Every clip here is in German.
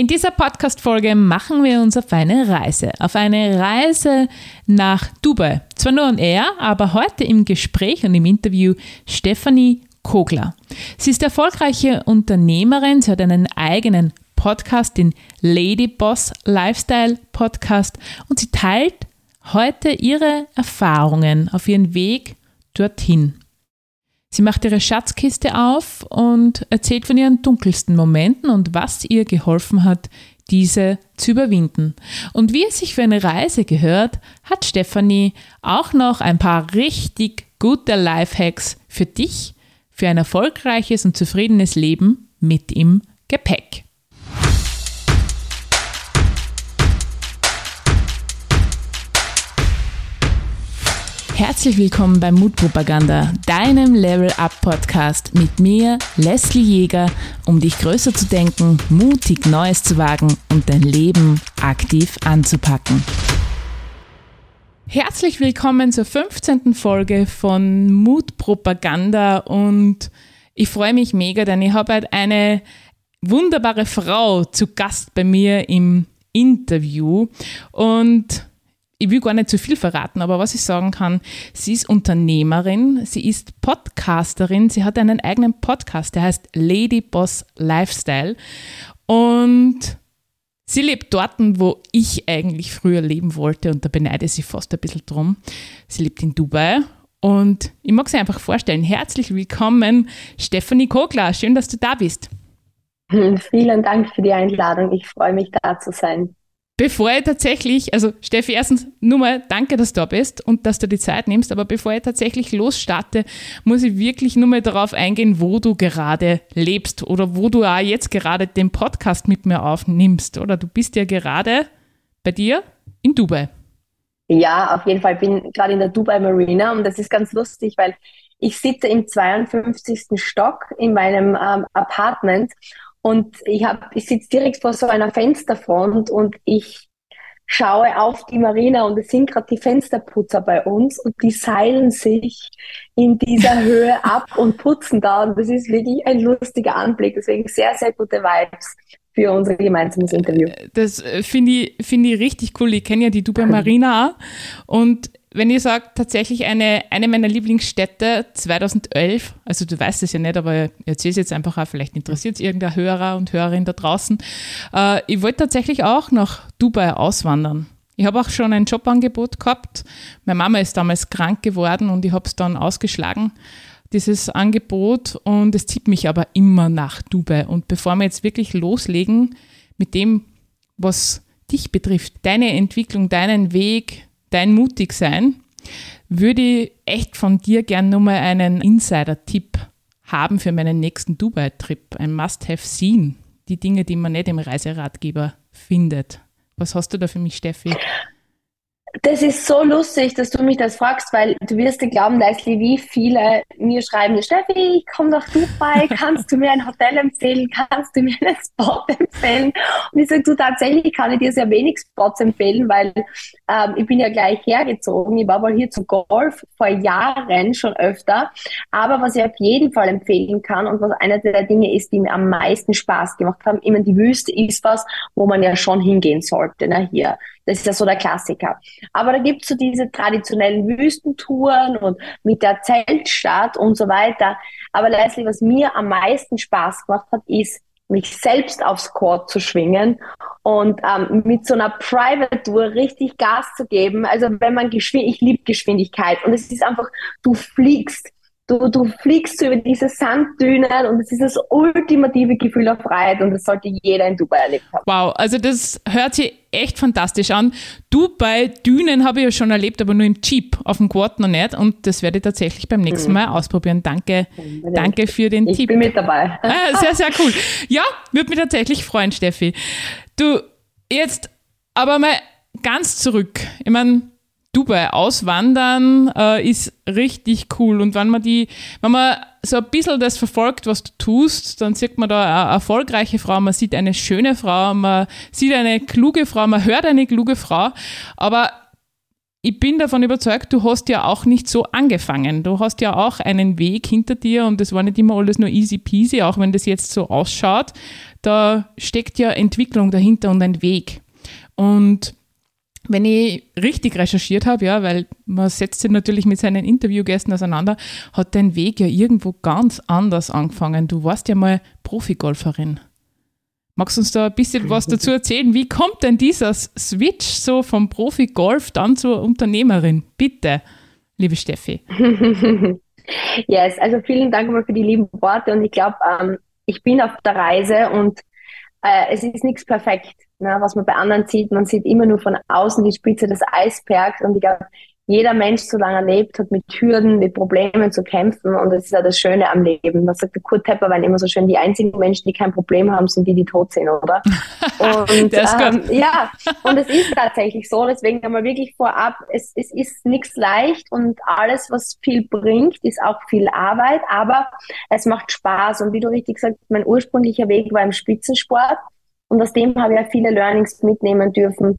In dieser Podcast-Folge machen wir uns auf eine Reise. Auf eine Reise nach Dubai. Zwar nur on air, aber heute im Gespräch und im Interview Stefanie Kogler. Sie ist erfolgreiche Unternehmerin. Sie hat einen eigenen Podcast, den Lady Boss Lifestyle Podcast. Und sie teilt heute ihre Erfahrungen auf ihren Weg dorthin. Sie macht ihre Schatzkiste auf und erzählt von ihren dunkelsten Momenten und was ihr geholfen hat, diese zu überwinden. Und wie es sich für eine Reise gehört, hat Stefanie auch noch ein paar richtig gute Lifehacks für dich, für ein erfolgreiches und zufriedenes Leben mit im Gepäck. Herzlich willkommen bei Mutpropaganda, deinem Level Up Podcast mit mir, Leslie Jäger, um dich größer zu denken, mutig Neues zu wagen und dein Leben aktiv anzupacken. Herzlich willkommen zur 15. Folge von Mutpropaganda und ich freue mich mega, denn ich habe halt eine wunderbare Frau zu Gast bei mir im Interview und ich will gar nicht zu viel verraten, aber was ich sagen kann, sie ist Unternehmerin, sie ist Podcasterin, sie hat einen eigenen Podcast, der heißt Lady Boss Lifestyle und sie lebt dort, wo ich eigentlich früher leben wollte und da beneide ich sie fast ein bisschen drum. Sie lebt in Dubai und ich mag sie einfach vorstellen. Herzlich willkommen, Stephanie Kogler. Schön, dass du da bist. Vielen Dank für die Einladung. Ich freue mich, da zu sein bevor ich tatsächlich, also Steffi, erstens nur mal danke, dass du da bist und dass du die Zeit nimmst, aber bevor ich tatsächlich losstarte, muss ich wirklich nur mal darauf eingehen, wo du gerade lebst oder wo du auch jetzt gerade den Podcast mit mir aufnimmst, oder? Du bist ja gerade bei dir in Dubai. Ja, auf jeden Fall. Ich bin gerade in der Dubai Marina und das ist ganz lustig, weil ich sitze im 52. Stock in meinem ähm, Apartment und ich habe, ich sitze direkt vor so einer Fensterfront und ich schaue auf die Marina und es sind gerade die Fensterputzer bei uns und die seilen sich in dieser Höhe ab und putzen da. Und das ist wirklich ein lustiger Anblick. Deswegen sehr, sehr gute Vibes für unser gemeinsames Interview. Das äh, finde ich, find ich richtig cool. Ich kenne ja die Dubai Marina auch. Und wenn ihr sagt, tatsächlich eine, eine meiner Lieblingsstädte 2011, also du weißt es ja nicht, aber ich erzähle es jetzt einfach auch, vielleicht interessiert es irgendein Hörer und Hörerin da draußen. Äh, ich wollte tatsächlich auch nach Dubai auswandern. Ich habe auch schon ein Jobangebot gehabt. Meine Mama ist damals krank geworden und ich habe es dann ausgeschlagen, dieses Angebot. Und es zieht mich aber immer nach Dubai. Und bevor wir jetzt wirklich loslegen mit dem, was dich betrifft, deine Entwicklung, deinen Weg, dein mutig sein, würde ich echt von dir gern nur mal einen Insider-Tipp haben für meinen nächsten Dubai-Trip. Ein Must-Have-Seen. Die Dinge, die man nicht im Reiseratgeber findet. Was hast du da für mich, Steffi? Das ist so lustig, dass du mich das fragst, weil du wirst dir glauben, Leslie, wie viele mir schreiben, Steffi, ich komme nach Dubai, kannst du mir ein Hotel empfehlen, kannst du mir einen Spot empfehlen? Und ich sage, du, tatsächlich kann ich dir sehr wenig Spots empfehlen, weil ähm, ich bin ja gleich hergezogen. Ich war mal hier zum Golf vor Jahren schon öfter. Aber was ich auf jeden Fall empfehlen kann und was einer der Dinge ist, die mir am meisten Spaß gemacht haben, immer die Wüste ist was, wo man ja schon hingehen sollte, ne, hier. Das ist ja so der Klassiker. Aber da gibt's so diese traditionellen Wüstentouren und mit der Zeltstadt und so weiter. Aber Leslie, was mir am meisten Spaß gemacht hat, ist, mich selbst aufs Quad zu schwingen und ähm, mit so einer Private Tour richtig Gas zu geben. Also wenn man geschwind, ich liebe Geschwindigkeit und es ist einfach, du fliegst Du, du fliegst über diese Sanddünen und es ist das ultimative Gefühl auf Freiheit und das sollte jeder in Dubai erlebt haben. Wow, also das hört sich echt fantastisch an. Dubai, Dünen habe ich ja schon erlebt, aber nur im Jeep, auf dem Quad noch nicht und das werde ich tatsächlich beim nächsten mhm. Mal ausprobieren. Danke, danke für den ich Tipp. Ich bin mit dabei. Ah, sehr, sehr cool. Ja, würde mich tatsächlich freuen, Steffi. Du, jetzt aber mal ganz zurück. Ich meine, Dubai auswandern äh, ist richtig cool. Und wenn man die, wenn man so ein bisschen das verfolgt, was du tust, dann sieht man da eine erfolgreiche Frau, man sieht eine schöne Frau, man sieht eine kluge Frau, man hört eine kluge Frau. Aber ich bin davon überzeugt, du hast ja auch nicht so angefangen. Du hast ja auch einen Weg hinter dir und das war nicht immer alles nur easy peasy, auch wenn das jetzt so ausschaut. Da steckt ja Entwicklung dahinter und ein Weg. Und wenn ich richtig recherchiert habe, ja, weil man setzt sich natürlich mit seinen Interviewgästen auseinander, hat dein Weg ja irgendwo ganz anders angefangen. Du warst ja mal Profigolferin. Magst du uns da ein bisschen was dazu erzählen? Wie kommt denn dieser Switch so vom Profi-Golf dann zur Unternehmerin? Bitte, liebe Steffi. yes, also vielen Dank mal für die lieben Worte und ich glaube, ähm, ich bin auf der Reise und äh, es ist nichts perfekt, ne, was man bei anderen sieht. Man sieht immer nur von außen die Spitze des Eisbergs und ich glaube, jeder Mensch, solange er lebt, hat mit Hürden, mit Problemen zu kämpfen und das ist ja das Schöne am Leben. Das sagt der Kurt Tepperwein immer so schön, die einzigen Menschen, die kein Problem haben, sind die, die tot sind, oder? Und ähm, ja, und es ist tatsächlich so, deswegen einmal wirklich vorab, es, es ist nichts leicht und alles, was viel bringt, ist auch viel Arbeit, aber es macht Spaß und wie du richtig sagst, mein ursprünglicher Weg war im Spitzensport und aus dem habe ich ja viele Learnings mitnehmen dürfen.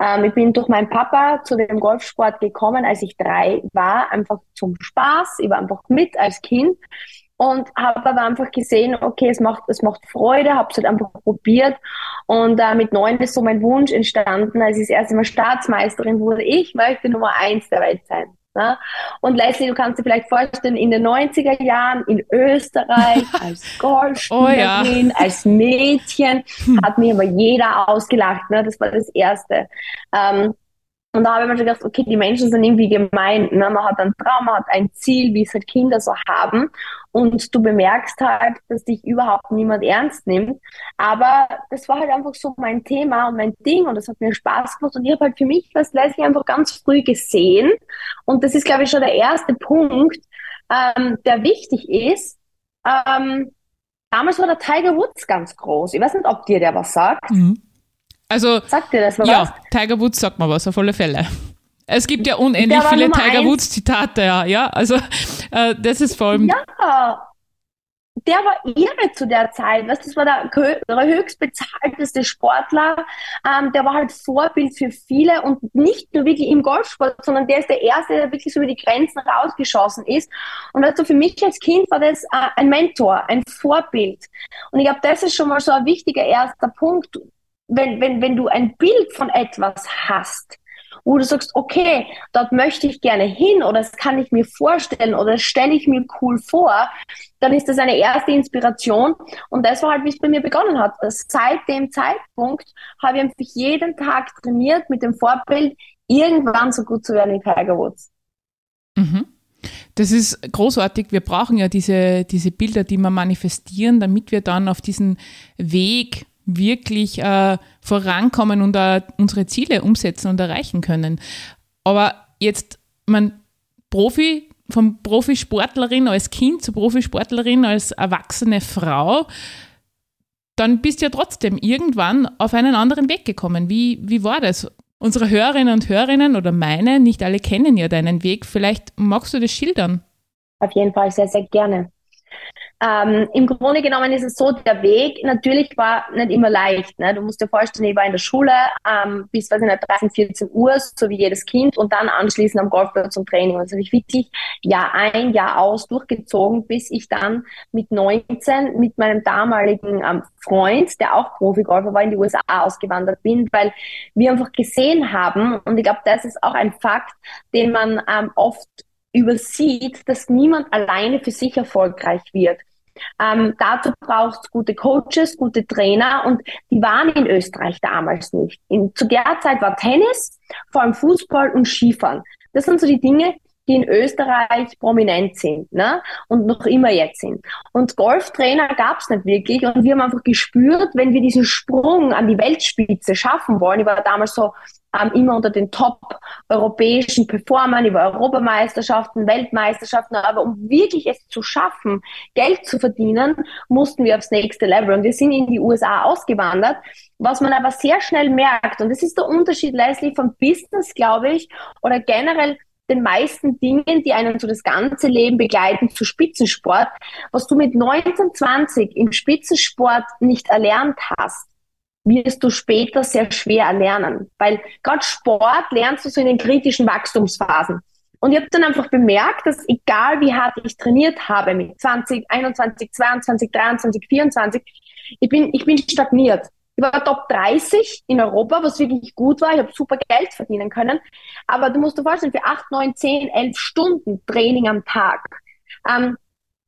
Ähm, ich bin durch meinen Papa zu dem Golfsport gekommen, als ich drei war, einfach zum Spaß. Ich war einfach mit als Kind und habe aber einfach gesehen, okay, es macht, es macht Freude, habe es halt einfach probiert und äh, mit neun ist so mein Wunsch entstanden, als ich das erste Mal Staatsmeisterin wurde, ich möchte Nummer eins der Welt sein. Ne? Und Leslie, du kannst dir vielleicht vorstellen, in den 90er Jahren in Österreich als Golfspielerin, oh ja. als Mädchen, hm. hat mir aber jeder ausgelacht. Ne? Das war das Erste. Ähm, und da habe ich mir schon gedacht, okay, die Menschen sind irgendwie gemein. Ne? Man hat einen Traum, man hat ein Ziel, wie es halt Kinder so haben. Und du bemerkst halt, dass dich überhaupt niemand ernst nimmt. Aber das war halt einfach so mein Thema und mein Ding und das hat mir Spaß gemacht. Und ich habe halt für mich das Leslie einfach ganz früh gesehen. Und das ist, glaube ich, schon der erste Punkt, ähm, der wichtig ist. Ähm, damals war der Tiger Woods ganz groß. Ich weiß nicht, ob dir der was sagt. Mhm. Also, sagt dir das was? Ja, Tiger Woods sagt mal was, auf alle Fälle. Es gibt ja unendlich viele Tiger Woods Zitate, ja, ja. Also äh, das ist vor allem. Ja, der war irre zu der Zeit. Weißt, das war der, höchst bezahlteste Sportler. Ähm, der war halt Vorbild für viele und nicht nur wirklich im Golfsport, sondern der ist der Erste, der wirklich so über die Grenzen rausgeschossen ist. Und also für mich als Kind war das äh, ein Mentor, ein Vorbild. Und ich glaube, das ist schon mal so ein wichtiger erster Punkt. Wenn, wenn, wenn du ein Bild von etwas hast, wo du sagst, okay, dort möchte ich gerne hin oder das kann ich mir vorstellen oder das stelle ich mir cool vor, dann ist das eine erste Inspiration. Und das war halt, wie es bei mir begonnen hat. Seit dem Zeitpunkt habe ich einfach jeden Tag trainiert mit dem Vorbild, irgendwann so gut zu werden wie Tiger Woods. Mhm. Das ist großartig. Wir brauchen ja diese, diese Bilder, die wir manifestieren, damit wir dann auf diesen Weg wirklich äh, vorankommen und äh, unsere Ziele umsetzen und erreichen können. Aber jetzt, man, Profi, von Profisportlerin als Kind zu Profisportlerin als erwachsene Frau, dann bist du ja trotzdem irgendwann auf einen anderen Weg gekommen. Wie, wie war das? Unsere Hörerinnen und Hörerinnen oder meine, nicht alle kennen ja deinen Weg. Vielleicht magst du das schildern? Auf jeden Fall sehr, sehr gerne. Ähm, Im Grunde genommen ist es so, der Weg natürlich war nicht immer leicht. Ne? Du musst dir vorstellen, ich war in der Schule ähm, bis, weiß ich nicht, 13, 14 Uhr, so wie jedes Kind, und dann anschließend am Golfplatz zum Training. Und das habe ich wirklich Jahr ein, Jahr aus durchgezogen, bis ich dann mit 19 mit meinem damaligen ähm, Freund, der auch Profi-Golfer war, in die USA ausgewandert bin, weil wir einfach gesehen haben, und ich glaube, das ist auch ein Fakt, den man ähm, oft übersieht, dass niemand alleine für sich erfolgreich wird. Ähm, dazu braucht es gute Coaches, gute Trainer und die waren in Österreich damals nicht. In, zu der Zeit war Tennis, vor allem Fußball und Skifahren. Das sind so die Dinge, die in Österreich prominent sind ne? und noch immer jetzt sind. Und Golftrainer gab es nicht wirklich und wir haben einfach gespürt, wenn wir diesen Sprung an die Weltspitze schaffen wollen, ich war damals so ähm, immer unter den top-europäischen Performern über Europameisterschaften, Weltmeisterschaften, aber um wirklich es zu schaffen, Geld zu verdienen, mussten wir aufs nächste Level. Und wir sind in die USA ausgewandert, was man aber sehr schnell merkt und das ist der Unterschied, Leslie, vom Business, glaube ich, oder generell den meisten Dingen, die einen so das ganze Leben begleiten, zu Spitzensport, was du mit 19, 20 im Spitzensport nicht erlernt hast, wirst du später sehr schwer erlernen. Weil gerade Sport lernst du so in den kritischen Wachstumsphasen. Und ich habe dann einfach bemerkt, dass egal wie hart ich trainiert habe mit 20, 21, 22, 23, 24, ich bin, ich bin stagniert. Ich war Top 30 in Europa, was wirklich gut war. Ich habe super Geld verdienen können. Aber du musst dir vorstellen, für 8, 9, 10, 11 Stunden Training am Tag, ähm,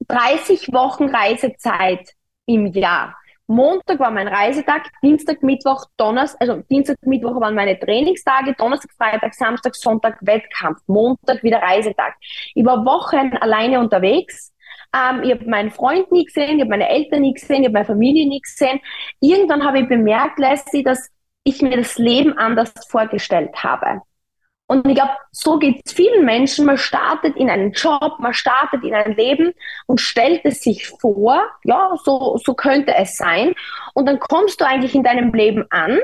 30 Wochen Reisezeit im Jahr. Montag war mein Reisetag, Dienstag, Mittwoch, Donnerstag, also Dienstag, Mittwoch waren meine Trainingstage, Donnerstag, Freitag, Samstag, Sonntag Wettkampf, Montag wieder Reisetag. Ich war Wochen alleine unterwegs. Ähm, ich habe meinen Freund nie gesehen, ich habe meine Eltern nie gesehen, ich habe meine Familie nie gesehen. Irgendwann habe ich bemerkt, Leslie, dass ich mir das Leben anders vorgestellt habe. Und ich glaube, so geht es vielen Menschen. Man startet in einen Job, man startet in ein Leben und stellt es sich vor, ja, so, so könnte es sein. Und dann kommst du eigentlich in deinem Leben an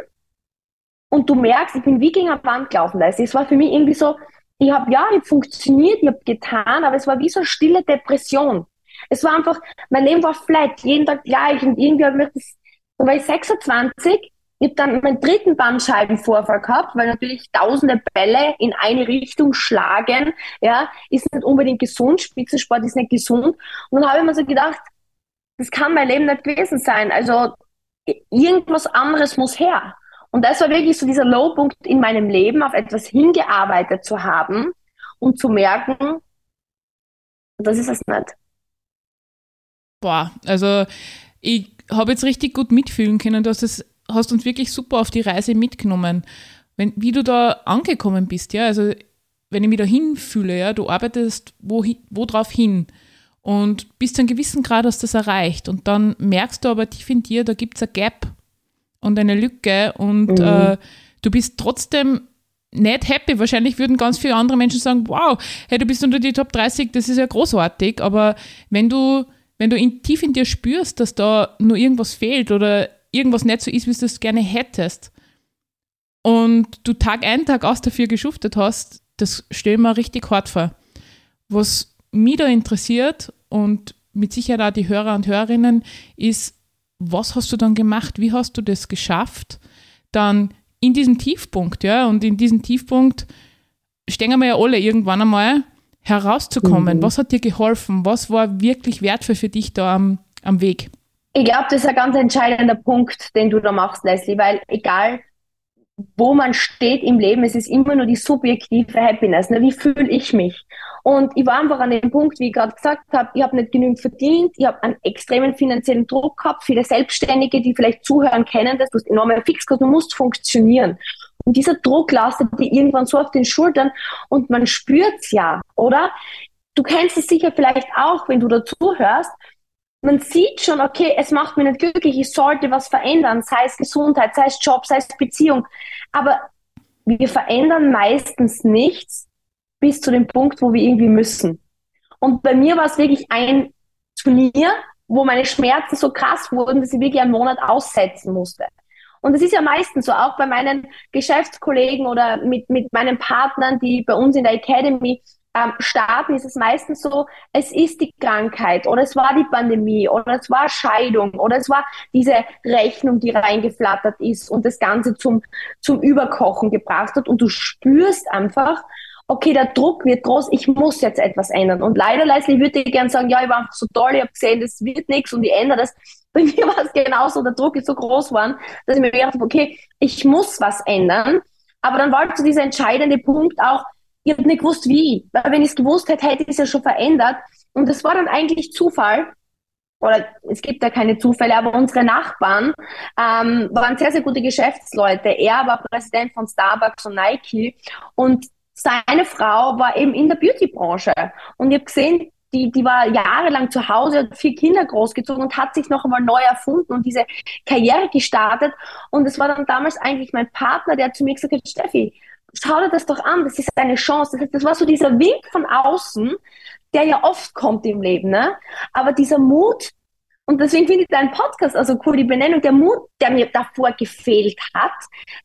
und du merkst, ich bin wie gegen eine Wand gelaufen. Es war für mich irgendwie so, ich habe ja, ich funktioniert, ich habe getan, aber es war wie so eine stille Depression. Es war einfach, mein Leben war flat, jeden Tag gleich und irgendwie habe ich das, dann war ich 26 ich habe dann meinen dritten Bandscheibenvorfall gehabt, weil natürlich tausende Bälle in eine Richtung schlagen, ja, ist nicht unbedingt gesund, Spitzensport ist nicht gesund. Und dann habe ich mir so gedacht, das kann mein Leben nicht gewesen sein. Also irgendwas anderes muss her. Und das war wirklich so dieser Lowpunkt in meinem Leben, auf etwas hingearbeitet zu haben und zu merken, das ist es nicht. Boah, also ich habe jetzt richtig gut mitfühlen können. Du hast es hast uns wirklich super auf die Reise mitgenommen. Wenn, wie du da angekommen bist, ja, also wenn ich mich da hinfühle, ja, du arbeitest wo, wo drauf hin und bis zu einem gewissen Grad hast du das erreicht und dann merkst du aber tief in dir, da gibt es ein Gap und eine Lücke und mhm. äh, du bist trotzdem nicht happy. Wahrscheinlich würden ganz viele andere Menschen sagen, wow, hey, du bist unter die Top 30, das ist ja großartig, aber wenn du wenn du in, tief in dir spürst, dass da nur irgendwas fehlt oder irgendwas nicht so ist, wie du es gerne hättest und du Tag ein, Tag aus dafür geschuftet hast, das stelle ich mir richtig hart vor. Was mich da interessiert und mit Sicherheit auch die Hörer und Hörerinnen ist, was hast du dann gemacht? Wie hast du das geschafft? Dann in diesem Tiefpunkt, ja, und in diesem Tiefpunkt stehen wir ja alle irgendwann einmal herauszukommen. Mhm. Was hat dir geholfen? Was war wirklich wertvoll für dich da am, am Weg? Ich glaube, das ist ein ganz entscheidender Punkt, den du da machst, Leslie, weil egal, wo man steht im Leben, es ist immer nur die subjektive Happiness. Ne? Wie fühle ich mich? Und ich war einfach an dem Punkt, wie ich gerade gesagt habe, ich habe nicht genügend verdient, ich habe einen extremen finanziellen Druck gehabt. Viele Selbstständige, die vielleicht zuhören, kennen das. Du hast enorme Fixkosten, du musst funktionieren. Und dieser Druck lastet dir irgendwann so auf den Schultern und man spürt's ja, oder? Du kennst es sicher vielleicht auch, wenn du dazuhörst man sieht schon, okay, es macht mich nicht glücklich, ich sollte was verändern, sei es Gesundheit, sei es Job, sei es Beziehung. Aber wir verändern meistens nichts bis zu dem Punkt, wo wir irgendwie müssen. Und bei mir war es wirklich ein Turnier, wo meine Schmerzen so krass wurden, dass ich wirklich einen Monat aussetzen musste. Und das ist ja meistens so, auch bei meinen Geschäftskollegen oder mit, mit meinen Partnern, die bei uns in der Academy ähm, starten, ist es meistens so, es ist die Krankheit oder es war die Pandemie oder es war Scheidung oder es war diese Rechnung, die reingeflattert ist und das Ganze zum, zum Überkochen gebracht hat und du spürst einfach, okay, der Druck wird groß, ich muss jetzt etwas ändern. Und leider, Leslie, würde ich gerne sagen, ja, ich war einfach so toll, ich habe gesehen, das wird nichts und ich ändere das. Bei mir war es genauso, der Druck ist so groß geworden, dass ich mir gedacht habe, okay, ich muss was ändern. Aber dann war so dieser entscheidende Punkt auch, ich habe nicht gewusst, wie. Weil wenn ich es gewusst hätte, hätte ich es ja schon verändert. Und das war dann eigentlich Zufall. Oder es gibt ja keine Zufälle, aber unsere Nachbarn ähm, waren sehr, sehr gute Geschäftsleute. Er war Präsident von Starbucks und Nike und seine Frau war eben in der Beauty-Branche. Und ich habe gesehen, die, die war jahrelang zu Hause, hat vier Kinder großgezogen und hat sich noch einmal neu erfunden und diese Karriere gestartet. Und es war dann damals eigentlich mein Partner, der zu mir gesagt hat, Steffi, schau dir das doch an, das ist eine Chance. Das, das war so dieser Wink von außen, der ja oft kommt im Leben, ne? Aber dieser Mut, Und deswegen finde ich deinen Podcast also cool, die Benennung, der Mut, der mir davor gefehlt hat,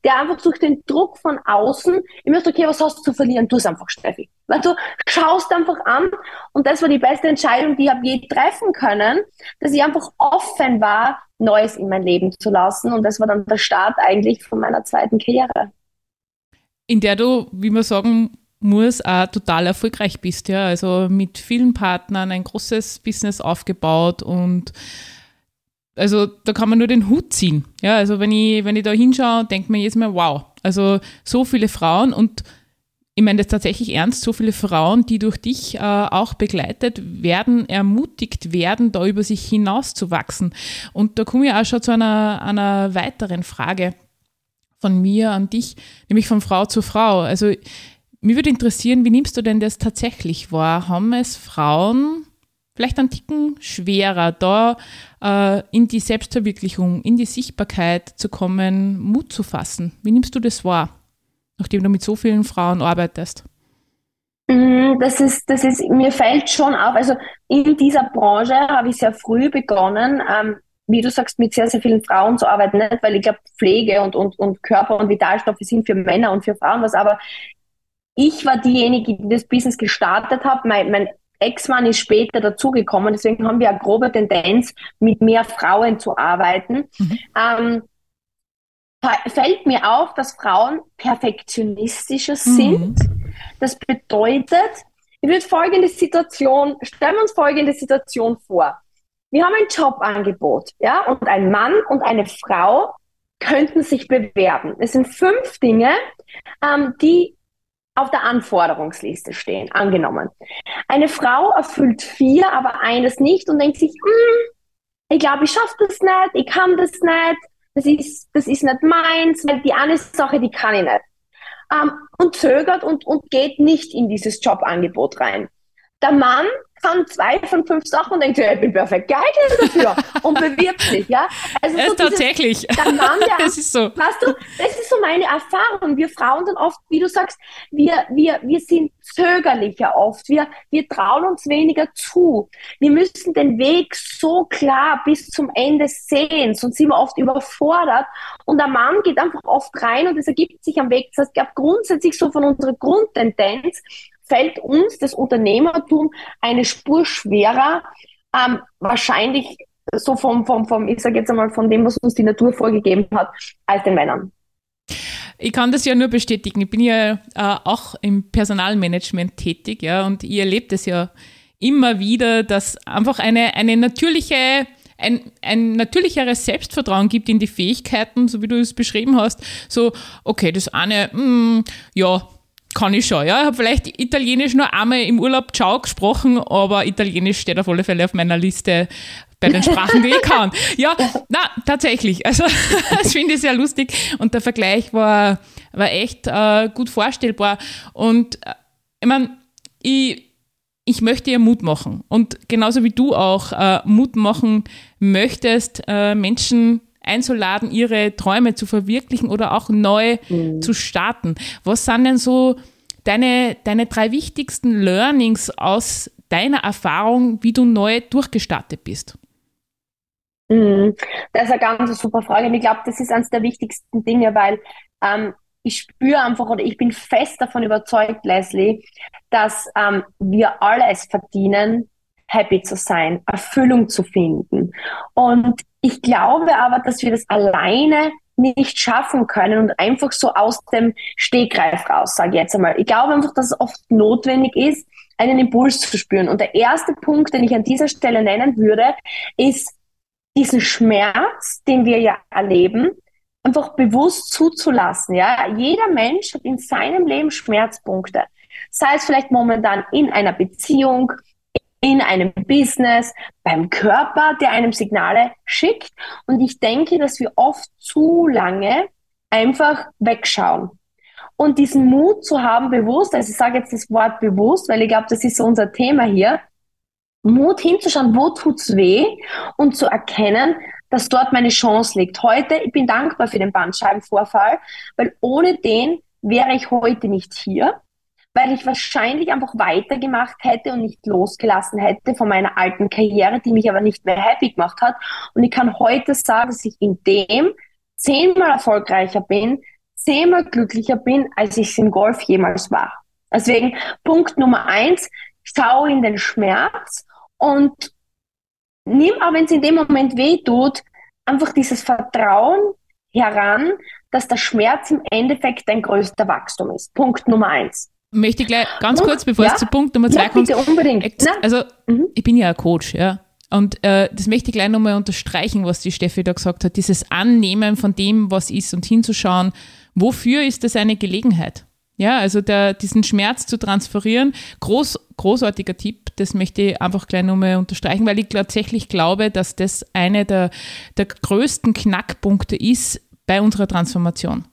der einfach durch den Druck von außen, ich möchte, okay, was hast du zu verlieren? Tu es einfach, Steffi. Weil du schaust einfach an und das war die beste Entscheidung, die ich habe je treffen können, dass ich einfach offen war, Neues in mein Leben zu lassen und das war dann der Start eigentlich von meiner zweiten Karriere. In der du, wie man sagen muss, auch total erfolgreich bist, ja. Also mit vielen Partnern ein großes Business aufgebaut und also da kann man nur den Hut ziehen. Ja, also wenn ich, wenn ich da hinschaue, denkt man jedes Mal, wow. Also so viele Frauen und ich meine das tatsächlich ernst, so viele Frauen, die durch dich äh, auch begleitet werden, ermutigt werden, da über sich hinaus zu wachsen. Und da komme ich auch schon zu einer, einer weiteren Frage von mir an dich, nämlich von Frau zu Frau. Also mir würde interessieren, wie nimmst du denn das tatsächlich wahr? Haben es Frauen vielleicht einen Ticken schwerer, da äh, in die Selbstverwirklichung, in die Sichtbarkeit zu kommen, Mut zu fassen? Wie nimmst du das wahr, nachdem du mit so vielen Frauen arbeitest? Mhm, das ist, das ist, mir fällt schon auf, also in dieser Branche habe ich sehr früh begonnen, ähm, wie du sagst, mit sehr, sehr vielen Frauen zu arbeiten, nicht weil ich glaube, Pflege und, und, und Körper und Vitalstoffe sind für Männer und für Frauen was, aber ich war diejenige, die das Business gestartet hat. Mein, mein Ex-Mann ist später dazugekommen, deswegen haben wir eine grobe Tendenz, mit mehr Frauen zu arbeiten. Mhm. Ähm, fällt mir auf, dass Frauen perfektionistischer mhm. sind. Das bedeutet, ich würde folgende Situation, stellen wir uns folgende Situation vor. Wir haben ein Jobangebot, ja, und ein Mann und eine Frau könnten sich bewerben. Es sind fünf Dinge, ähm, die auf der Anforderungsliste stehen, angenommen. Eine Frau erfüllt vier, aber eines nicht und denkt sich, hm, ich glaube, ich schaffe das nicht, ich kann das nicht, das ist, das ist nicht meins, weil die eine Sache, die kann ich nicht. Ähm, und zögert und, und geht nicht in dieses Jobangebot rein. Der Mann kann zwei von fünf Sachen und denkt, ja, ich bin perfekt geeignet dafür und bewirbt sich, ja. Also so tatsächlich. Der Mann, der, das ist so. Weißt du, das ist so meine Erfahrung. Wir Frauen sind oft, wie du sagst, wir, wir, wir sind zögerlicher oft. Wir, wir trauen uns weniger zu. Wir müssen den Weg so klar bis zum Ende sehen, sonst sind wir oft überfordert. Und der Mann geht einfach oft rein und es ergibt sich am Weg. Das heißt, ich glaube, grundsätzlich so von unserer Grundtendenz fällt uns das Unternehmertum eine Spur schwerer, ähm, wahrscheinlich so vom, vom, vom, ich sage jetzt einmal, von dem, was uns die Natur vorgegeben hat, als den Männern. Ich kann das ja nur bestätigen. Ich bin ja äh, auch im Personalmanagement tätig, ja, und ihr erlebt es ja immer wieder, dass einfach eine, eine natürliche ein, ein natürlicheres Selbstvertrauen gibt in die Fähigkeiten, so wie du es beschrieben hast. So, okay, das eine, mh, mm, ja, kann ich schon, ja. Ich habe vielleicht Italienisch nur einmal im Urlaub Ciao gesprochen, aber Italienisch steht auf alle Fälle auf meiner Liste bei den Sprachen, die ich kann. Ja, na, tatsächlich. Also, das finde ich sehr lustig. Und der Vergleich war, war echt äh, gut vorstellbar. Und äh, ich meine, ich, ich möchte ihr Mut machen. Und genauso wie du auch äh, Mut machen möchtest, äh, Menschen einzuladen, ihre Träume zu verwirklichen oder auch neu mhm. zu starten. Was sind denn so deine, deine drei wichtigsten Learnings aus deiner Erfahrung, wie du neu durchgestartet bist? Mhm. Das ist eine ganz super Frage. Und ich glaube, das ist eines der wichtigsten Dinge, weil ähm, ich spüre einfach oder ich bin fest davon überzeugt, Leslie, dass ähm, wir alle es verdienen, happy zu sein, Erfüllung zu finden. Und ich glaube aber, dass wir das alleine nicht schaffen können und einfach so aus dem Stegreif raus, sage ich jetzt einmal. Ich glaube einfach, dass es oft notwendig ist, einen Impuls zu spüren. Und der erste Punkt, den ich an dieser Stelle nennen würde, ist diesen Schmerz, den wir ja erleben, einfach bewusst zuzulassen. Ja, jeder Mensch hat in seinem Leben Schmerzpunkte. Sei es vielleicht momentan in einer Beziehung, in einem Business, beim Körper, der einem Signale schickt. Und ich denke, dass wir oft zu lange einfach wegschauen. Und diesen Mut zu haben, bewusst, also ich sage jetzt das Wort bewusst, weil ich glaube, das ist so unser Thema hier, Mut hinzuschauen, wo tut's weh und zu erkennen, dass dort meine Chance liegt. Heute, ich bin dankbar für den Bandscheibenvorfall, weil ohne den wäre ich heute nicht hier. Weil ich wahrscheinlich einfach weitergemacht hätte und nicht losgelassen hätte von meiner alten Karriere, die mich aber nicht mehr happy gemacht hat. Und ich kann heute sagen, dass ich in dem zehnmal erfolgreicher bin, zehnmal glücklicher bin, als ich es im Golf jemals war. Deswegen Punkt Nummer eins, schau in den Schmerz und nimm, auch wenn es in dem Moment weh tut, einfach dieses Vertrauen heran, dass der Schmerz im Endeffekt dein größter Wachstum ist. Punkt Nummer eins. Möchte ich gleich ganz kurz, bevor ja, es zu Punkt Nummer zwei ja, kommt. Unbedingt. Also, mhm. ich bin ja ein Coach, ja. Und äh, das möchte ich gleich nochmal unterstreichen, was die Steffi da gesagt hat. Dieses Annehmen von dem, was ist und hinzuschauen, wofür ist das eine Gelegenheit? Ja, also der, diesen Schmerz zu transferieren, groß, großartiger Tipp, das möchte ich einfach gleich nochmal unterstreichen, weil ich tatsächlich glaube, dass das eine der, der größten Knackpunkte ist bei unserer Transformation.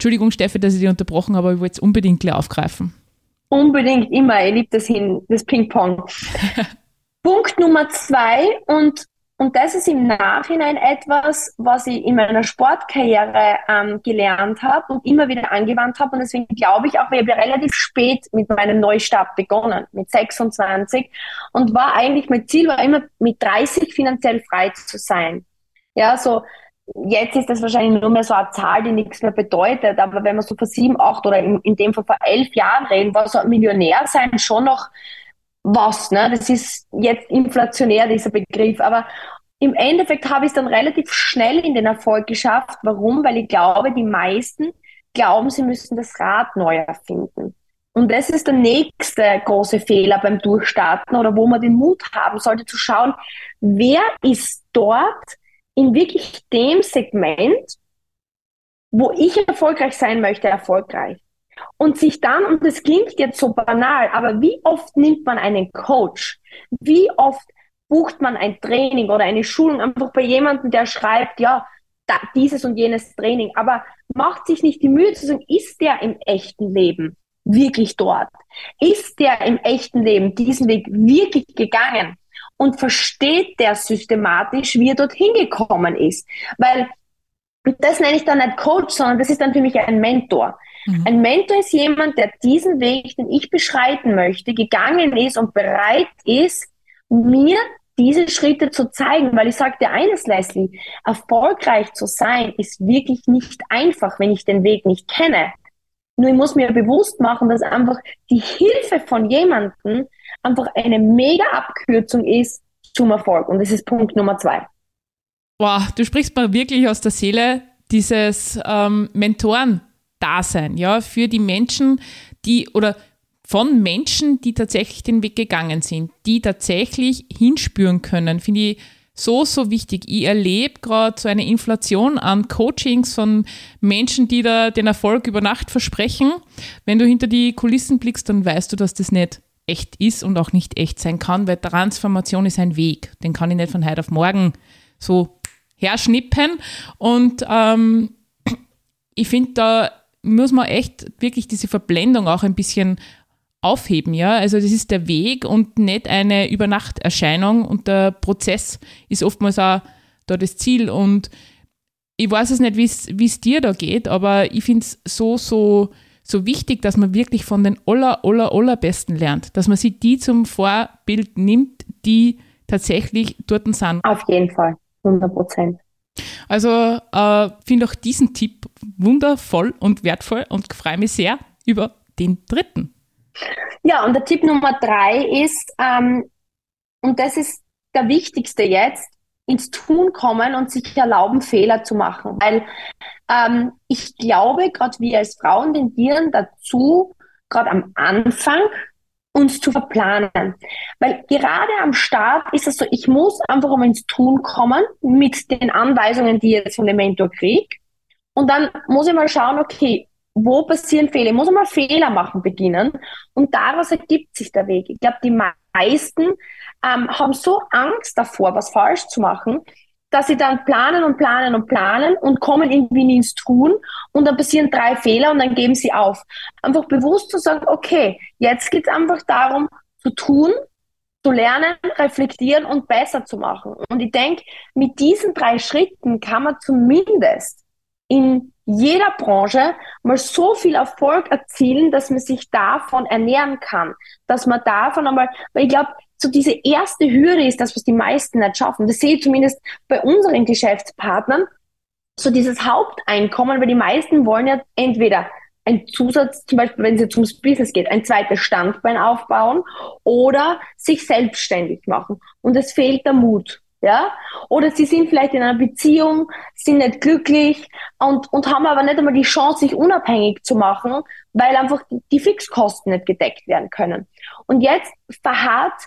Entschuldigung, Steffi, dass ich dich unterbrochen habe, aber ich wollte es unbedingt gleich aufgreifen. Unbedingt, immer. Ich liebe das hin, das Ping-Pong. Punkt Nummer zwei und und das ist im Nachhinein etwas, was ich in meiner Sportkarriere ähm, gelernt habe und immer wieder angewandt habe. Und deswegen glaube ich auch, wir haben ja relativ spät mit meinem Neustart begonnen, mit 26. Und war eigentlich, mein Ziel war immer, mit 30 finanziell frei zu sein. Ja, so, jetzt ist das wahrscheinlich nur mehr so eine Zahl, die nichts mehr bedeutet. Aber wenn wir so vor sieben, acht oder in, in dem Fall vor elf Jahren reden, war so ein Millionär sein schon noch was. Ne? Das ist jetzt inflationär, dieser Begriff. Aber im Endeffekt habe ich es dann relativ schnell in den Erfolg geschafft. Warum? Weil ich glaube, die meisten glauben, sie müssen das Rad neu erfinden. Und das ist der nächste große Fehler beim Durchstarten oder wo man den Mut haben sollte zu schauen, wer ist dort in wirklich dem Segment, wo ich erfolgreich sein möchte, erfolgreich. Und sich dann, und das klingt jetzt so banal, aber wie oft nimmt man einen Coach? Wie oft bucht man ein Training oder eine Schulung einfach bei jemandem, der schreibt, ja, da, dieses und jenes Training, aber macht sich nicht die Mühe zu sagen, ist der im echten Leben wirklich dort? Ist der im echten Leben diesen Weg wirklich gegangen? Und versteht der systematisch, wie er dorthin gekommen ist? Weil das nenne ich dann nicht Coach, sondern das ist dann für mich ein Mentor. Mhm. Ein Mentor ist jemand, der diesen Weg, den ich beschreiten möchte, gegangen ist und bereit ist, mir diese Schritte zu zeigen, weil ich sage dir eines, Leslie, erfolgreich zu sein ist wirklich nicht einfach, wenn ich den Weg nicht kenne. Nur ich muss mir bewusst machen, dass einfach die Hilfe von jemandem einfach eine mega Abkürzung ist zum Erfolg. Und das ist Punkt Nummer zwei. Wow, du sprichst mal wirklich aus der Seele dieses ähm, Mentoren-Dasein, ja, für die Menschen, die oder von Menschen, die tatsächlich den Weg gegangen sind, die tatsächlich hinspüren können, finde ich so, so wichtig. Ich erlebe gerade so eine Inflation an Coachings von Menschen, die da den Erfolg über Nacht versprechen. Wenn du hinter die Kulissen blickst, dann weißt du, dass das nicht echt ist und auch nicht echt sein kann, weil Transformation ist ein Weg. Den kann ich nicht von heute auf morgen so herschnippen. Und ähm, ich finde, da muss man echt wirklich diese Verblendung auch ein bisschen aufheben, ja. Also das ist der Weg und nicht eine Übernachterscheinung und der Prozess ist oftmals auch da das Ziel und ich weiß es nicht, wie es dir da geht, aber ich finde es so, so, so wichtig, dass man wirklich von den aller, aller, allerbesten lernt, dass man sich die zum Vorbild nimmt, die tatsächlich dort sind. Auf jeden Fall. 100 Prozent. Also äh, finde auch diesen Tipp wundervoll und wertvoll und freue mich sehr über den dritten. Ja, und der Tipp Nummer drei ist, ähm, und das ist der wichtigste jetzt, ins Tun kommen und sich erlauben, Fehler zu machen. Weil ähm, ich glaube, gerade wir als Frauen tendieren dazu, gerade am Anfang uns zu verplanen. Weil gerade am Start ist es so, ich muss einfach um ins Tun kommen mit den Anweisungen, die ich jetzt von dem Mentor kriege. Und dann muss ich mal schauen, okay, wo passieren Fehler? Ich muss mal Fehler machen beginnen. Und daraus ergibt sich der Weg. Ich glaube, die meisten ähm, haben so Angst davor, was falsch zu machen, dass sie dann planen und planen und planen und kommen irgendwie nie ins Tun und dann passieren drei Fehler und dann geben sie auf. Einfach bewusst zu sagen, okay, jetzt geht es einfach darum, zu tun, zu lernen, reflektieren und besser zu machen. Und ich denke, mit diesen drei Schritten kann man zumindest in jeder Branche mal so viel Erfolg erzielen, dass man sich davon ernähren kann. Dass man davon einmal, weil ich glaube, so diese erste Hürde ist das, was die meisten nicht schaffen. Das sehe ich zumindest bei unseren Geschäftspartnern. So dieses Haupteinkommen, weil die meisten wollen ja entweder ein Zusatz, zum Beispiel wenn es jetzt ums Business geht, ein zweites Standbein aufbauen oder sich selbstständig machen. Und es fehlt der Mut ja, oder sie sind vielleicht in einer Beziehung, sind nicht glücklich und, und haben aber nicht einmal die Chance, sich unabhängig zu machen, weil einfach die, Fixkosten nicht gedeckt werden können. Und jetzt verharrt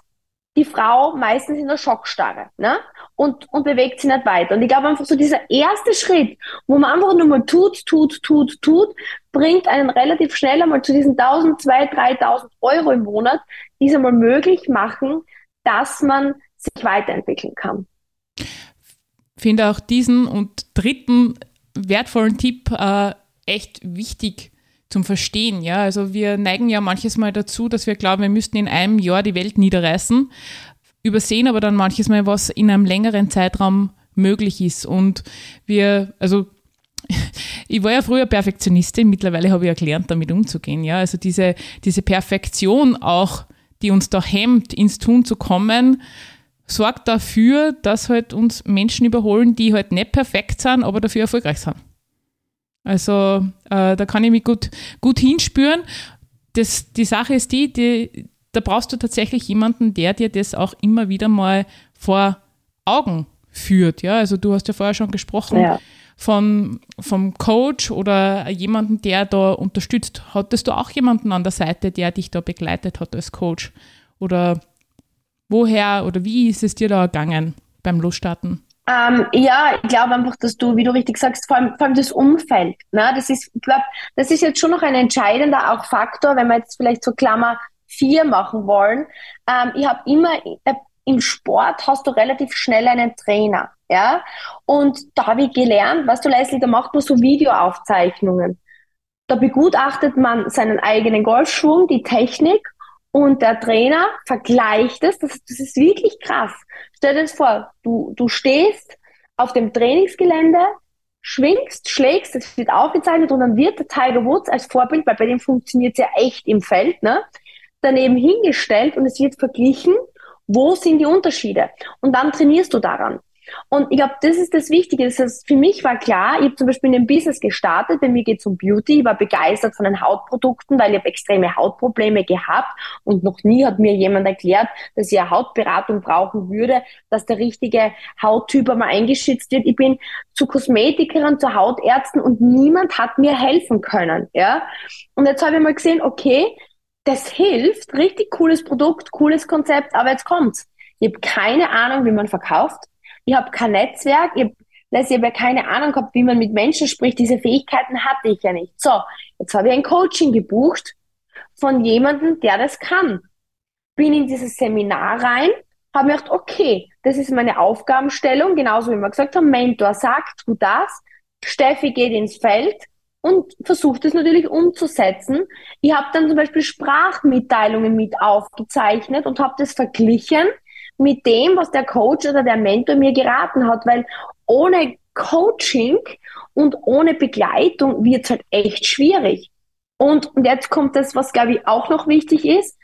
die Frau meistens in der Schockstarre, ne? Und, und bewegt sie nicht weiter. Und ich glaube einfach so dieser erste Schritt, wo man einfach nur mal tut, tut, tut, tut, bringt einen relativ schnell einmal zu diesen 1000, 2000, 3000 Euro im Monat, die es einmal möglich machen, dass man sich weiterentwickeln kann. Finde auch diesen und dritten wertvollen Tipp äh, echt wichtig zum Verstehen. Ja, also wir neigen ja manches Mal dazu, dass wir glauben, wir müssten in einem Jahr die Welt niederreißen, übersehen aber dann manches Mal, was in einem längeren Zeitraum möglich ist. Und wir, also ich war ja früher Perfektionistin, mittlerweile habe ich ja gelernt, damit umzugehen. Ja, also diese, diese Perfektion auch, die uns da hemmt, ins Tun zu kommen, sorgt dafür, dass halt uns Menschen überholen, die halt nicht perfekt sind, aber dafür erfolgreich sind. Also äh, da kann ich mich gut, gut hinspüren. Das, die Sache ist die, die, da brauchst du tatsächlich jemanden, der dir das auch immer wieder mal vor Augen führt. Ja, also du hast ja vorher schon gesprochen ja. von, vom Coach oder jemanden, der da unterstützt. Hattest du auch jemanden an der Seite, der dich da begleitet hat als Coach? Oder Woher oder wie ist es dir da gegangen beim Losstarten? Ähm, ja, ich glaube einfach, dass du, wie du richtig sagst, vor allem, vor allem das Umfeld. Ne? Das ist, ich glaube, das ist jetzt schon noch ein entscheidender auch Faktor, wenn wir jetzt vielleicht so Klammer 4 machen wollen. Ähm, ich habe immer äh, im Sport hast du relativ schnell einen Trainer, ja. Und da habe ich gelernt, was du Leslie, da macht man so Videoaufzeichnungen. Da begutachtet man seinen eigenen Golfschwung, die Technik und der Trainer vergleicht es, das, das ist wirklich krass. Stell dir das vor, du, du stehst auf dem Trainingsgelände, schwingst, schlägst, das wird aufgezeichnet und dann wird der Tiger Woods als Vorbild, weil bei dem funktioniert es ja echt im Feld, ne, daneben hingestellt und es wird verglichen, wo sind die Unterschiede. Und dann trainierst du daran. Und ich glaube, das ist das Wichtige. Das heißt, für mich war klar, ich habe zum Beispiel in dem Business gestartet, bei mir geht es um Beauty, ich war begeistert von den Hautprodukten, weil ich habe extreme Hautprobleme gehabt und noch nie hat mir jemand erklärt, dass ich eine Hautberatung brauchen würde, dass der richtige Hauttyp einmal eingeschützt wird. Ich bin zu Kosmetikern, zu Hautärzten und niemand hat mir helfen können. Ja? Und jetzt habe ich mal gesehen, okay, das hilft, richtig cooles Produkt, cooles Konzept, aber jetzt kommt's. Ich habe keine Ahnung, wie man verkauft ich habe kein Netzwerk, ich habe ich habe ja keine Ahnung gehabt, wie man mit Menschen spricht. Diese Fähigkeiten hatte ich ja nicht. So, jetzt habe ich ein Coaching gebucht von jemandem, der das kann. Bin in dieses Seminar rein, habe mir gedacht, okay, das ist meine Aufgabenstellung, genauso wie wir gesagt haben, Mentor sagt, tu das. Steffi geht ins Feld und versucht es natürlich umzusetzen. Ich habe dann zum Beispiel Sprachmitteilungen mit aufgezeichnet und habe das verglichen mit dem, was der Coach oder der Mentor mir geraten hat, weil ohne Coaching und ohne Begleitung wird es halt echt schwierig. Und, und jetzt kommt das, was glaube ich auch noch wichtig ist.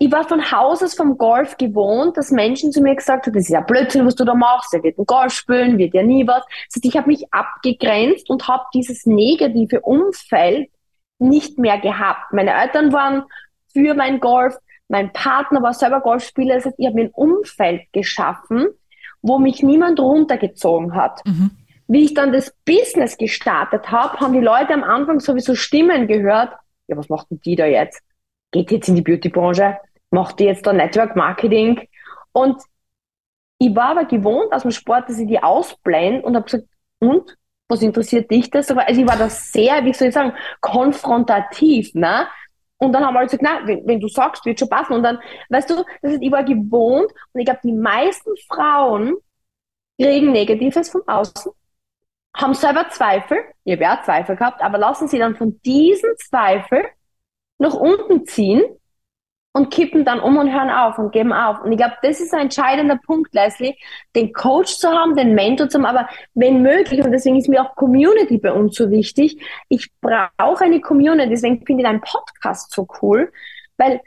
Ich war von Haus aus vom Golf gewohnt, dass Menschen zu mir gesagt haben, das ist ja Blödsinn, was du da machst, er wird ein Golf spielen, wird ja nie was. Das heißt, ich habe mich abgegrenzt und habe dieses negative Umfeld nicht mehr gehabt. Meine Eltern waren für mein Golf, mein Partner war selber Golfspieler, das heißt, ich habe mir ein Umfeld geschaffen, wo mich niemand runtergezogen hat. Mhm. Wie ich dann das Business gestartet habe, haben die Leute am Anfang sowieso Stimmen gehört. Ja, was macht denn die da jetzt? Geht jetzt in die Beautybranche? Macht die jetzt da Network Marketing? Und ich war aber gewohnt aus dem Sport, dass ich die ausblende und habe gesagt, und? Was interessiert dich das? Also ich war da sehr, wie soll ich sagen, konfrontativ, ne? Und dann haben wir gesagt, na, wenn, wenn, du sagst, wird schon passen. Und dann, weißt du, das ist, ich war gewohnt und ich glaube, die meisten Frauen kriegen Negatives von außen, haben selber Zweifel, ich habe ja Zweifel gehabt, aber lassen sie dann von diesen Zweifeln nach unten ziehen und kippen dann um und hören auf und geben auf. Und ich glaube, das ist ein entscheidender Punkt, Leslie, den Coach zu haben, den Mentor zu haben, aber wenn möglich, und deswegen ist mir auch Community bei uns so wichtig, ich brauche eine Community, deswegen finde ich deinen Podcast so cool, weil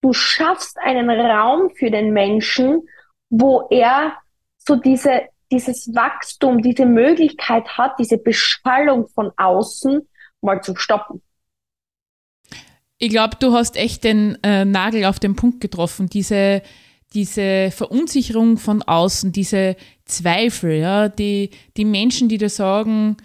du schaffst einen Raum für den Menschen, wo er so diese, dieses Wachstum, diese Möglichkeit hat, diese Beschallung von außen mal zu stoppen. Ich glaube, du hast echt den äh, Nagel auf den Punkt getroffen. Diese, diese Verunsicherung von außen, diese Zweifel, ja, die, die Menschen, die da sagen,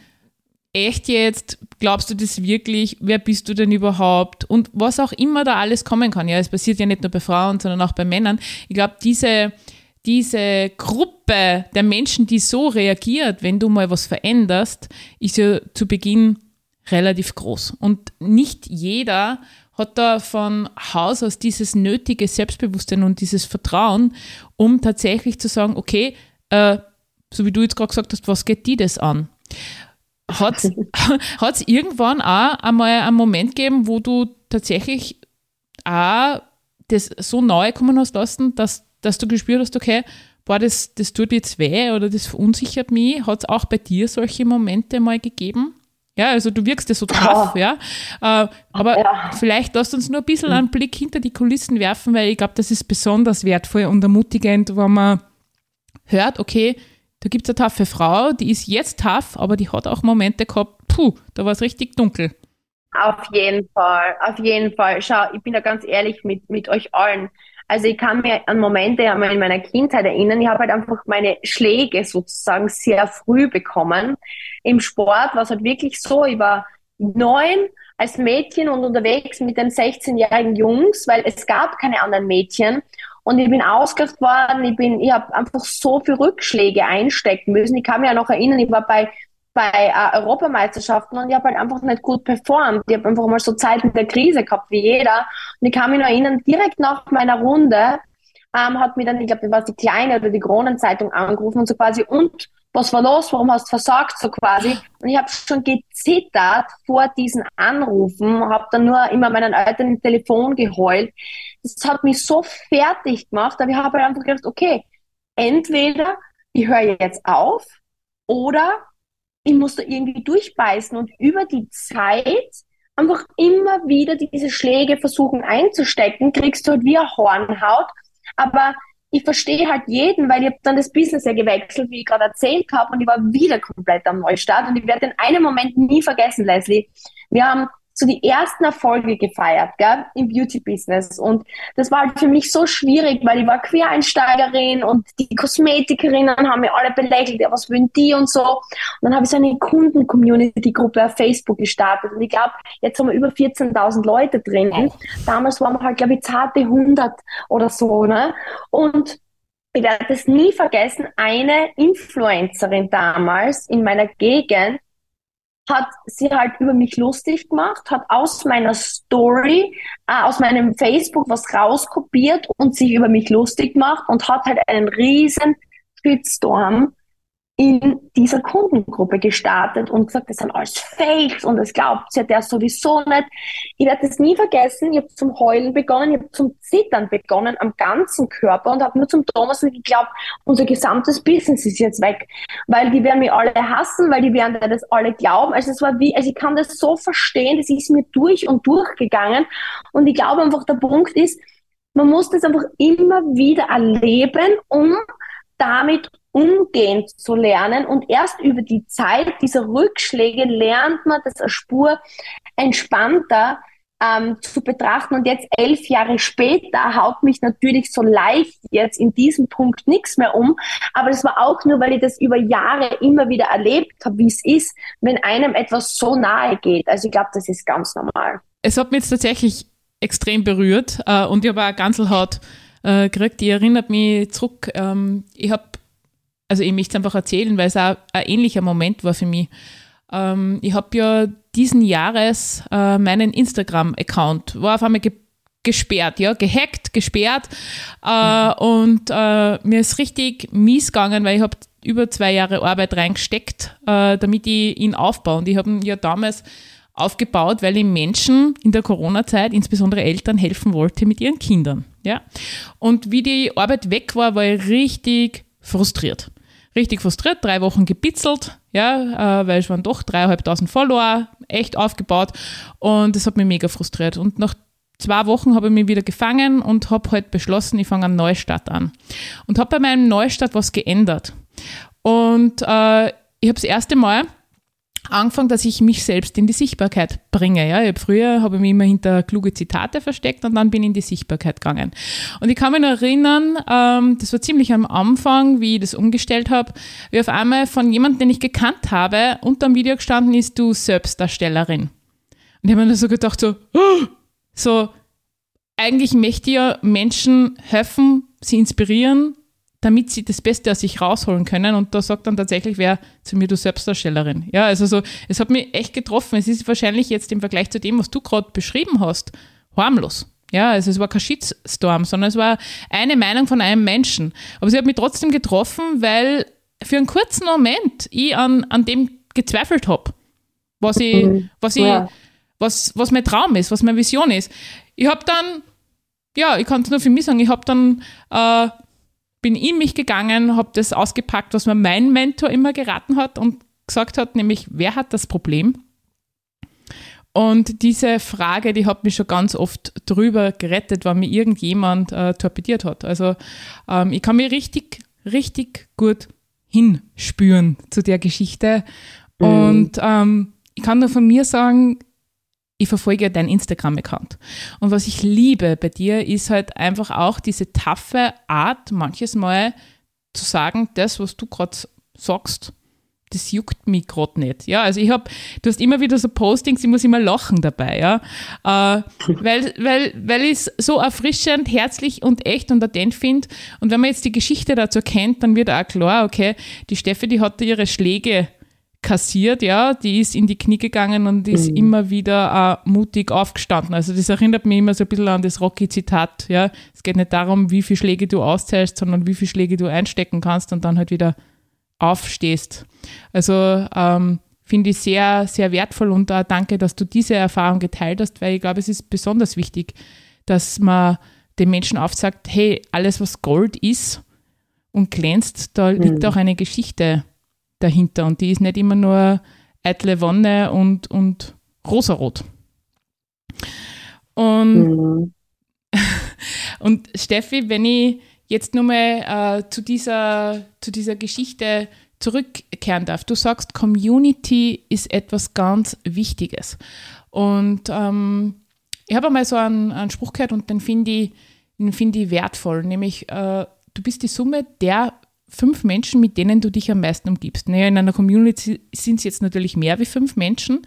echt jetzt, glaubst du das wirklich, wer bist du denn überhaupt und was auch immer da alles kommen kann. Ja, es passiert ja nicht nur bei Frauen, sondern auch bei Männern. Ich glaube, diese, diese Gruppe der Menschen, die so reagiert, wenn du mal was veränderst, ist ja zu Beginn relativ groß. Und nicht jeder hat da von Haus aus dieses nötige Selbstbewusstsein und dieses Vertrauen, um tatsächlich zu sagen, okay, äh, so wie du jetzt gerade gesagt hast, was geht die das an? Hat es irgendwann auch einmal einen Moment gegeben, wo du tatsächlich auch das so nahe kommen hast lassen, dass, dass du gespürt hast, okay, boah, das, das tut jetzt weh oder das verunsichert mich. Hat es auch bei dir solche Momente mal gegeben? Ja, also du wirkst ja so tough, ja. ja. Äh, aber ja. vielleicht lasst uns nur ein bisschen einen Blick hinter die Kulissen werfen, weil ich glaube, das ist besonders wertvoll und ermutigend, wenn man hört, okay, da gibt es eine taffe Frau, die ist jetzt tough, aber die hat auch Momente gehabt, puh, da war es richtig dunkel. Auf jeden Fall, auf jeden Fall. Schau, ich bin da ganz ehrlich mit, mit euch allen. Also ich kann mir an Momente in meiner Kindheit erinnern. Ich habe halt einfach meine Schläge sozusagen sehr früh bekommen. Im Sport war es halt wirklich so, ich war neun als Mädchen und unterwegs mit den 16-jährigen Jungs, weil es gab keine anderen Mädchen. Und ich bin ausgelacht worden, ich bin, ich habe einfach so viel Rückschläge einstecken müssen. Ich kann mich ja noch erinnern, ich war bei bei äh, Europameisterschaften und ich habe halt einfach nicht gut performt. Ich habe einfach mal so Zeiten der Krise gehabt wie jeder. Und ich kann mich noch erinnern, direkt nach meiner Runde ähm, hat mir dann, ich glaube, war die Kleine oder die Kronenzeitung angerufen und so quasi, und was war los, warum hast du versagt, so quasi. Und ich habe schon gezittert vor diesen Anrufen, habe dann nur immer meinen Eltern im Telefon geheult. Das hat mich so fertig gemacht, aber ich habe halt einfach gedacht, okay, entweder ich höre jetzt auf oder ich muss da irgendwie durchbeißen und über die Zeit einfach immer wieder diese Schläge versuchen einzustecken, kriegst du halt wie eine Hornhaut. Aber ich verstehe halt jeden, weil ich habe dann das Business ja gewechselt, wie ich gerade erzählt habe, und ich war wieder komplett am Neustart. Und ich werde den einen Moment nie vergessen, Leslie. Wir haben so die ersten Erfolge gefeiert, gell, im Beauty-Business. Und das war halt für mich so schwierig, weil ich war Quereinsteigerin und die Kosmetikerinnen haben mir alle belächelt, ja, was wollen die und so. Und dann habe ich so eine Kunden-Community-Gruppe auf Facebook gestartet. Und ich glaube, jetzt haben wir über 14.000 Leute drin. Damals waren wir halt, glaube ich, zarte 100 oder so, ne? Und ich werde das nie vergessen, eine Influencerin damals in meiner Gegend, hat sie halt über mich lustig gemacht, hat aus meiner Story, äh, aus meinem Facebook was rauskopiert und sich über mich lustig gemacht und hat halt einen riesen Shitstorm in dieser Kundengruppe gestartet und gesagt, das sind alles Fakes und das glaubt ja der sowieso nicht. Ich werde das nie vergessen. Ich habe zum Heulen begonnen, ich habe zum Zittern begonnen am ganzen Körper und habe nur zum Thomas geglaubt, unser gesamtes Business ist jetzt weg, weil die werden mich alle hassen, weil die werden das alle glauben. Also es war wie, also ich kann das so verstehen, das ist mir durch und durch gegangen und ich glaube einfach, der Punkt ist, man muss das einfach immer wieder erleben, um damit umgehen zu lernen. Und erst über die Zeit dieser Rückschläge lernt man das eine Spur entspannter ähm, zu betrachten. Und jetzt elf Jahre später haut mich natürlich so leicht jetzt in diesem Punkt nichts mehr um. Aber das war auch nur, weil ich das über Jahre immer wieder erlebt habe, wie es ist, wenn einem etwas so nahe geht. Also ich glaube, das ist ganz normal. Es hat mich jetzt tatsächlich extrem berührt äh, und ich habe auch ganz Haut äh, gekriegt. Die erinnert mich zurück. Ähm, ich habe also ich möchte es einfach erzählen, weil es auch ein ähnlicher Moment war für mich. Ähm, ich habe ja diesen Jahres äh, meinen Instagram-Account, war auf einmal ge gesperrt, ja, gehackt, gesperrt äh, mhm. und äh, mir ist richtig mies gegangen, weil ich habe über zwei Jahre Arbeit reingesteckt, äh, damit ich ihn aufbaue und ich habe ihn ja damals aufgebaut, weil ich Menschen in der Corona-Zeit, insbesondere Eltern, helfen wollte mit ihren Kindern. Ja? Und wie die Arbeit weg war, war ich richtig frustriert. Richtig frustriert, drei Wochen gebitzelt, ja, äh, weil es waren doch dreieinhalbtausend Follower, echt aufgebaut und das hat mich mega frustriert. Und nach zwei Wochen habe ich mich wieder gefangen und habe halt beschlossen, ich fange einen Neustart an. Und habe bei meinem Neustart was geändert. Und äh, ich habe das erste Mal angefangen, dass ich mich selbst in die Sichtbarkeit bringe. Ja, ich hab früher habe ich mich immer hinter kluge Zitate versteckt und dann bin ich in die Sichtbarkeit gegangen. Und ich kann mich erinnern, ähm, das war ziemlich am Anfang, wie ich das umgestellt habe, wie auf einmal von jemandem, den ich gekannt habe, unter dem Video gestanden ist, du Selbstdarstellerin. Und ich habe mir so gedacht, so, oh! so, eigentlich möchte ich ja Menschen helfen, sie inspirieren, damit sie das Beste aus sich rausholen können. Und da sagt dann tatsächlich wer zu mir, du Selbstdarstellerin. Ja, also so, es hat mich echt getroffen. Es ist wahrscheinlich jetzt im Vergleich zu dem, was du gerade beschrieben hast, harmlos. Ja, also es war kein Shitstorm, sondern es war eine Meinung von einem Menschen. Aber sie hat mich trotzdem getroffen, weil für einen kurzen Moment ich an, an dem gezweifelt habe, was ich, mhm. was ich, ja. was, was mein Traum ist, was meine Vision ist. Ich habe dann, ja, ich kann es nur für mich sagen, ich habe dann äh, bin in mich gegangen, habe das ausgepackt, was mir mein Mentor immer geraten hat und gesagt hat, nämlich, wer hat das Problem? Und diese Frage, die hat mich schon ganz oft drüber gerettet, wenn mir irgendjemand äh, torpediert hat. Also ähm, ich kann mich richtig, richtig gut hinspüren zu der Geschichte. Mhm. Und ähm, ich kann nur von mir sagen, ich verfolge dein Instagram-Account. Und was ich liebe bei dir, ist halt einfach auch diese taffe Art, manches Mal zu sagen, das, was du gerade sagst, das juckt mich gerade nicht. Ja, also ich habe, du hast immer wieder so Postings, ich muss immer lachen dabei, ja. Äh, weil, weil, weil ich es so erfrischend, herzlich und echt und authent finde. Und wenn man jetzt die Geschichte dazu kennt, dann wird auch klar, okay, die Steffi, die hatte ihre Schläge kassiert, ja, die ist in die Knie gegangen und ist mhm. immer wieder äh, mutig aufgestanden. Also das erinnert mich immer so ein bisschen an das Rocky-Zitat, ja. Es geht nicht darum, wie viele Schläge du auszählst, sondern wie viele Schläge du einstecken kannst und dann halt wieder aufstehst. Also ähm, finde ich sehr, sehr wertvoll und äh, danke, dass du diese Erfahrung geteilt hast, weil ich glaube, es ist besonders wichtig, dass man den Menschen aufsagt, hey, alles was Gold ist und glänzt, da mhm. liegt auch eine Geschichte dahinter und die ist nicht immer nur eitle Wonne und, und rosarot. Und, mhm. und Steffi, wenn ich jetzt nochmal äh, zu, dieser, zu dieser Geschichte zurückkehren darf. Du sagst, Community ist etwas ganz Wichtiges. Und ähm, ich habe einmal so einen, einen, Spruch gehört und den finde ich, find ich wertvoll, nämlich äh, du bist die Summe der fünf Menschen, mit denen du dich am meisten umgibst. Naja, in einer Community sind es jetzt natürlich mehr wie fünf Menschen,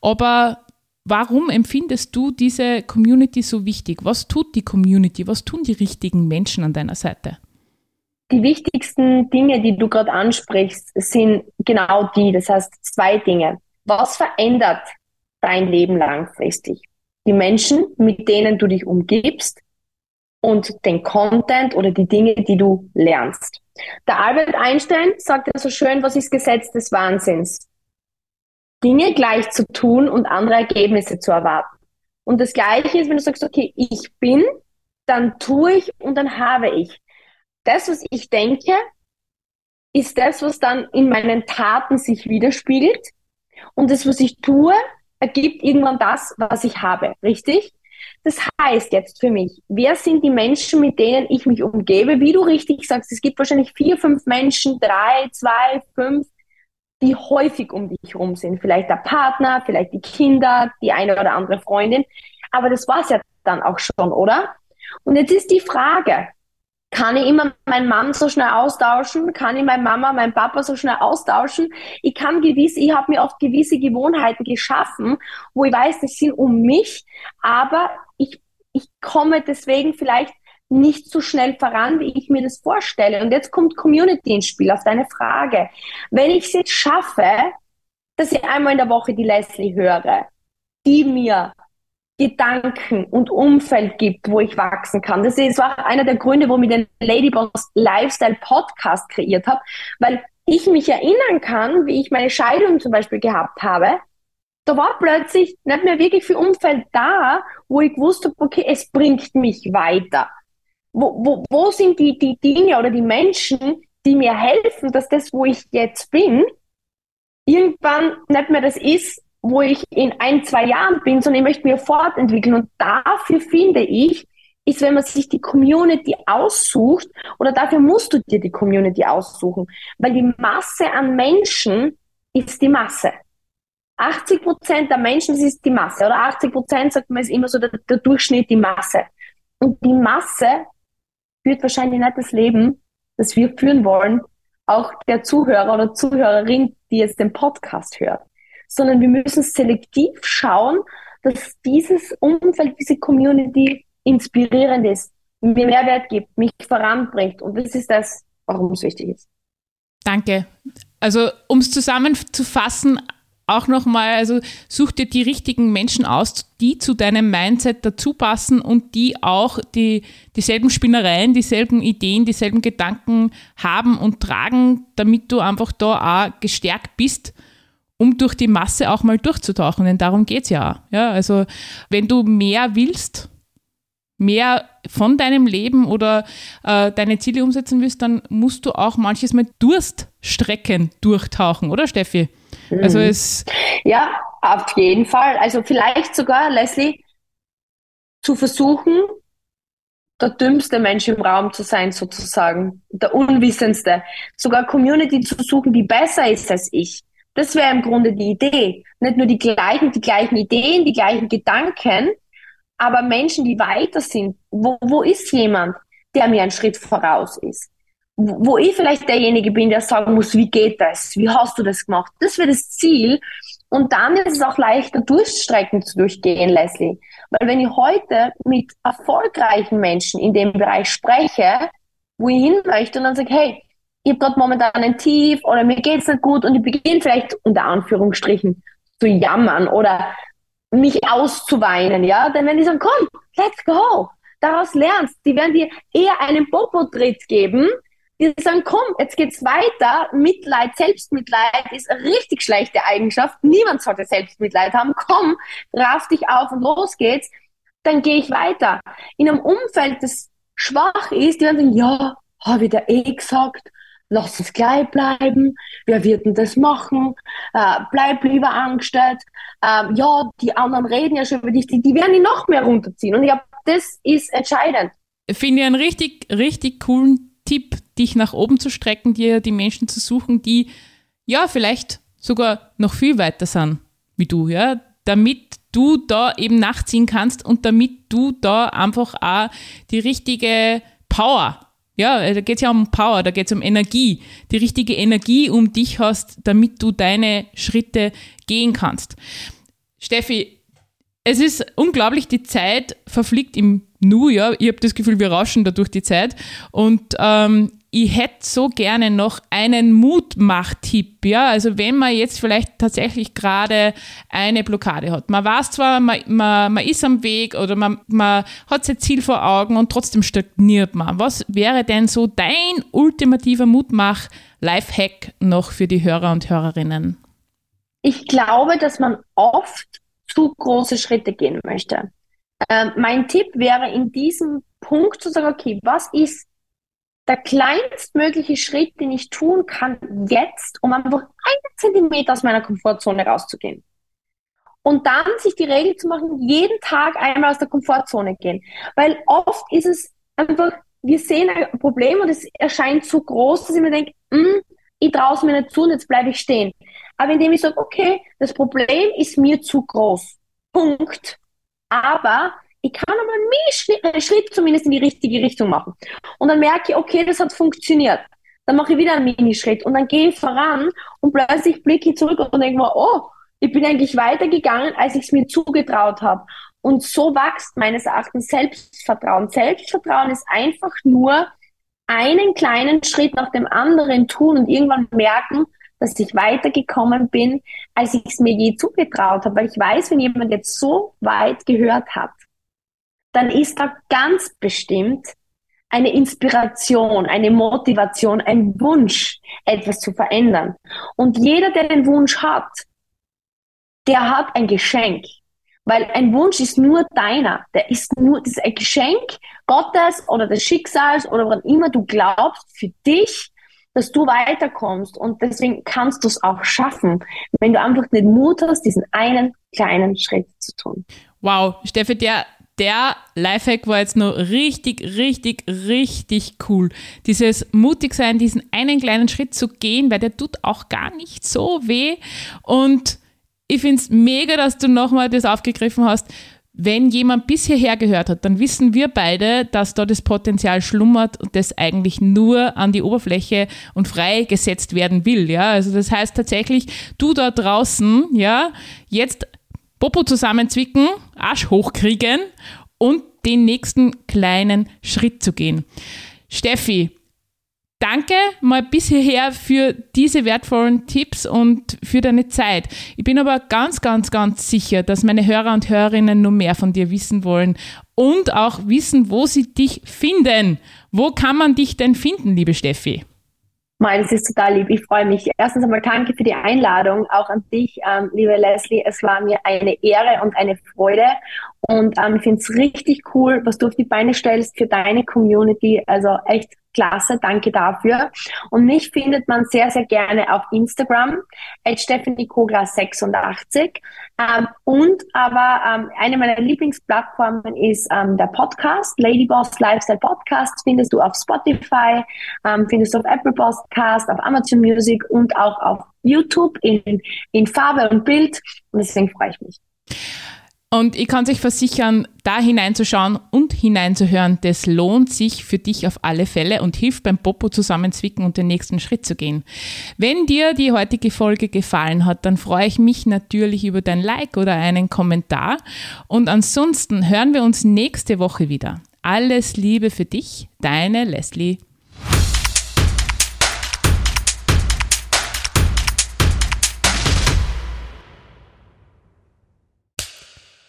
aber warum empfindest du diese Community so wichtig? Was tut die Community? Was tun die richtigen Menschen an deiner Seite? Die wichtigsten Dinge, die du gerade ansprichst, sind genau die. Das heißt, zwei Dinge. Was verändert dein Leben langfristig? Die Menschen, mit denen du dich umgibst und den Content oder die Dinge, die du lernst. Der Albert Einstein sagt ja so schön, was ist Gesetz des Wahnsinns? Dinge gleich zu tun und andere Ergebnisse zu erwarten. Und das Gleiche ist, wenn du sagst, okay, ich bin, dann tue ich und dann habe ich. Das, was ich denke, ist das, was dann in meinen Taten sich widerspiegelt. Und das, was ich tue, ergibt irgendwann das, was ich habe. Richtig? Das heißt jetzt für mich, wer sind die Menschen, mit denen ich mich umgebe? Wie du richtig sagst, es gibt wahrscheinlich vier, fünf Menschen, drei, zwei, fünf, die häufig um dich herum sind. Vielleicht der Partner, vielleicht die Kinder, die eine oder andere Freundin. Aber das war's ja dann auch schon, oder? Und jetzt ist die Frage, kann ich immer meinen Mann so schnell austauschen? Kann ich meine Mama, meinen Papa so schnell austauschen? Ich kann gewiss, ich habe mir oft gewisse Gewohnheiten geschaffen, wo ich weiß, das sind um mich, aber ich, ich komme deswegen vielleicht nicht so schnell voran, wie ich mir das vorstelle. Und jetzt kommt Community ins Spiel auf deine Frage. Wenn ich es jetzt schaffe, dass ich einmal in der Woche die Leslie höre, die mir Gedanken und Umfeld gibt, wo ich wachsen kann. Das ist auch einer der Gründe, warum ich den Ladyboss Lifestyle Podcast kreiert habe, weil ich mich erinnern kann, wie ich meine Scheidung zum Beispiel gehabt habe. da war plötzlich nicht mehr wirklich viel Umfeld da, wo ich gewusst habe, okay, es bringt mich weiter. Wo, wo, wo sind die, die Dinge oder die Menschen, die mir helfen, dass das, wo ich jetzt bin, irgendwann nicht mehr das ist, wo ich in ein, zwei Jahren bin, sondern ich möchte mich fortentwickeln. Und dafür finde ich, ist, wenn man sich die Community aussucht, oder dafür musst du dir die Community aussuchen, weil die Masse an Menschen ist die Masse. 80 Prozent der Menschen, das ist die Masse, oder 80 Prozent, sagt man, ist immer so der, der Durchschnitt, die Masse. Und die Masse führt wahrscheinlich nicht das Leben, das wir führen wollen, auch der Zuhörer oder Zuhörerin, die jetzt den Podcast hört, sondern wir müssen selektiv schauen, dass dieses Umfeld, diese Community inspirierend ist, mir Mehrwert gibt, mich voranbringt. Und das ist das, warum es wichtig ist. Danke. Also, um es zusammenzufassen, auch nochmal, also such dir die richtigen Menschen aus, die zu deinem Mindset dazu passen und die auch die, dieselben Spinnereien, dieselben Ideen, dieselben Gedanken haben und tragen, damit du einfach da auch gestärkt bist, um durch die Masse auch mal durchzutauchen. Denn darum geht es ja. ja. Also wenn du mehr willst, mehr von deinem Leben oder äh, deine Ziele umsetzen willst, dann musst du auch manches Mal Durststrecken durchtauchen, oder Steffi? Also mhm. es. Ja, auf jeden Fall. Also vielleicht sogar, Leslie, zu versuchen, der dümmste Mensch im Raum zu sein, sozusagen. Der Unwissendste. Sogar Community zu suchen, die besser ist als ich. Das wäre im Grunde die Idee. Nicht nur die gleichen, die gleichen Ideen, die gleichen Gedanken, aber Menschen, die weiter sind. Wo, wo ist jemand, der mir einen Schritt voraus ist? wo ich vielleicht derjenige bin, der sagen muss, wie geht das? Wie hast du das gemacht? Das wäre das Ziel. Und dann ist es auch leichter, Durchstrecken zu durchgehen, Leslie. Weil wenn ich heute mit erfolgreichen Menschen in dem Bereich spreche, wo ich hin möchte und dann sage, hey, ich habe gerade momentan ein Tief oder mir geht's nicht gut und ich beginne vielleicht unter Anführungsstrichen zu jammern oder mich auszuweinen, ja, dann wenn die sagen, komm, let's go, daraus lernst, die werden dir eher einen Popo-Tritt geben, die sagen, komm, jetzt geht's weiter. Mitleid, Selbstmitleid ist eine richtig schlechte Eigenschaft. Niemand sollte Selbstmitleid haben. Komm, raff dich auf und los geht's. Dann gehe ich weiter. In einem Umfeld, das schwach ist, die werden sagen, ja, habe ich dir eh gesagt, lass uns gleich bleiben. Wer wird denn das machen? Äh, bleib lieber angestellt. Äh, ja, die anderen reden ja schon über dich. Die, die werden dich noch mehr runterziehen. Und ich glaube, das ist entscheidend. Finde ich einen richtig, richtig coolen Tipp, dich nach oben zu strecken, dir die Menschen zu suchen, die ja vielleicht sogar noch viel weiter sind wie du, ja, damit du da eben nachziehen kannst und damit du da einfach auch die richtige Power, ja, da geht es ja um Power, da geht es um Energie, die richtige Energie um dich hast, damit du deine Schritte gehen kannst. Steffi, es ist unglaublich, die Zeit verfliegt im Nu, ja. Ich habe das Gefühl, wir rauschen da durch die Zeit. Und ähm, ich hätte so gerne noch einen Mutmach-Tipp, ja. Also wenn man jetzt vielleicht tatsächlich gerade eine Blockade hat. Man weiß zwar, man, man, man ist am Weg oder man, man hat sein Ziel vor Augen und trotzdem stagniert man. Was wäre denn so dein ultimativer Mutmach-Lifehack noch für die Hörer und Hörerinnen? Ich glaube, dass man oft zu große Schritte gehen möchte. Ähm, mein Tipp wäre in diesem Punkt zu sagen, okay, was ist der kleinstmögliche Schritt, den ich tun kann jetzt, um einfach einen Zentimeter aus meiner Komfortzone rauszugehen. Und dann sich die Regel zu machen, jeden Tag einmal aus der Komfortzone gehen. Weil oft ist es einfach, wir sehen ein Problem und es erscheint zu groß, dass ich mir denke, mm, ich traue es mir nicht zu und jetzt bleibe ich stehen. Aber indem ich sage, okay, das Problem ist mir zu groß. Punkt. Aber ich kann aber einen Schritt, Schritt zumindest in die richtige Richtung machen. Und dann merke ich, okay, das hat funktioniert. Dann mache ich wieder einen Minischritt und dann gehe ich voran und plötzlich blicke ich zurück und denke mir, oh, ich bin eigentlich weitergegangen, als ich es mir zugetraut habe. Und so wächst meines Erachtens Selbstvertrauen. Selbstvertrauen ist einfach nur einen kleinen Schritt nach dem anderen tun und irgendwann merken, dass ich weitergekommen bin, als ich es mir je zugetraut habe. Weil ich weiß, wenn jemand jetzt so weit gehört hat, dann ist da ganz bestimmt eine Inspiration, eine Motivation, ein Wunsch, etwas zu verändern. Und jeder, der den Wunsch hat, der hat ein Geschenk. Weil ein Wunsch ist nur deiner. Der ist nur, das ist ein Geschenk Gottes oder des Schicksals oder wann immer du glaubst für dich, dass du weiterkommst. Und deswegen kannst du es auch schaffen, wenn du einfach den Mut hast, diesen einen kleinen Schritt zu tun. Wow, Steffi, der, der Lifehack war jetzt noch richtig, richtig, richtig cool. Dieses mutig sein, diesen einen kleinen Schritt zu gehen, weil der tut auch gar nicht so weh. Und ich finde es mega, dass du nochmal das aufgegriffen hast. Wenn jemand bis hierher gehört hat, dann wissen wir beide, dass da das Potenzial schlummert und das eigentlich nur an die Oberfläche und freigesetzt werden will. Ja, also das heißt tatsächlich, du da draußen, ja, jetzt Popo zusammenzwicken, Arsch hochkriegen und den nächsten kleinen Schritt zu gehen. Steffi, Danke mal bis hierher für diese wertvollen Tipps und für deine Zeit. Ich bin aber ganz, ganz, ganz sicher, dass meine Hörer und Hörerinnen nur mehr von dir wissen wollen und auch wissen, wo sie dich finden. Wo kann man dich denn finden, liebe Steffi? Mal, das ist total lieb. Ich freue mich. Erstens einmal danke für die Einladung, auch an dich, ähm, liebe Leslie. Es war mir eine Ehre und eine Freude. Und ähm, ich finde es richtig cool, was du auf die Beine stellst für deine Community. Also echt Klasse, danke dafür. Und mich findet man sehr, sehr gerne auf Instagram, at Stephanie Kogler 86. Ähm, und aber ähm, eine meiner Lieblingsplattformen ist ähm, der Podcast, Ladyboss Lifestyle Podcast, findest du auf Spotify, ähm, findest du auf Apple Podcast, auf Amazon Music und auch auf YouTube in, in Farbe und Bild. Und deswegen freue ich mich. Und ich kann sich versichern, da hineinzuschauen und hineinzuhören, das lohnt sich für dich auf alle Fälle und hilft beim Popo zusammenzwicken und den nächsten Schritt zu gehen. Wenn dir die heutige Folge gefallen hat, dann freue ich mich natürlich über dein Like oder einen Kommentar. Und ansonsten hören wir uns nächste Woche wieder. Alles Liebe für dich, deine Leslie.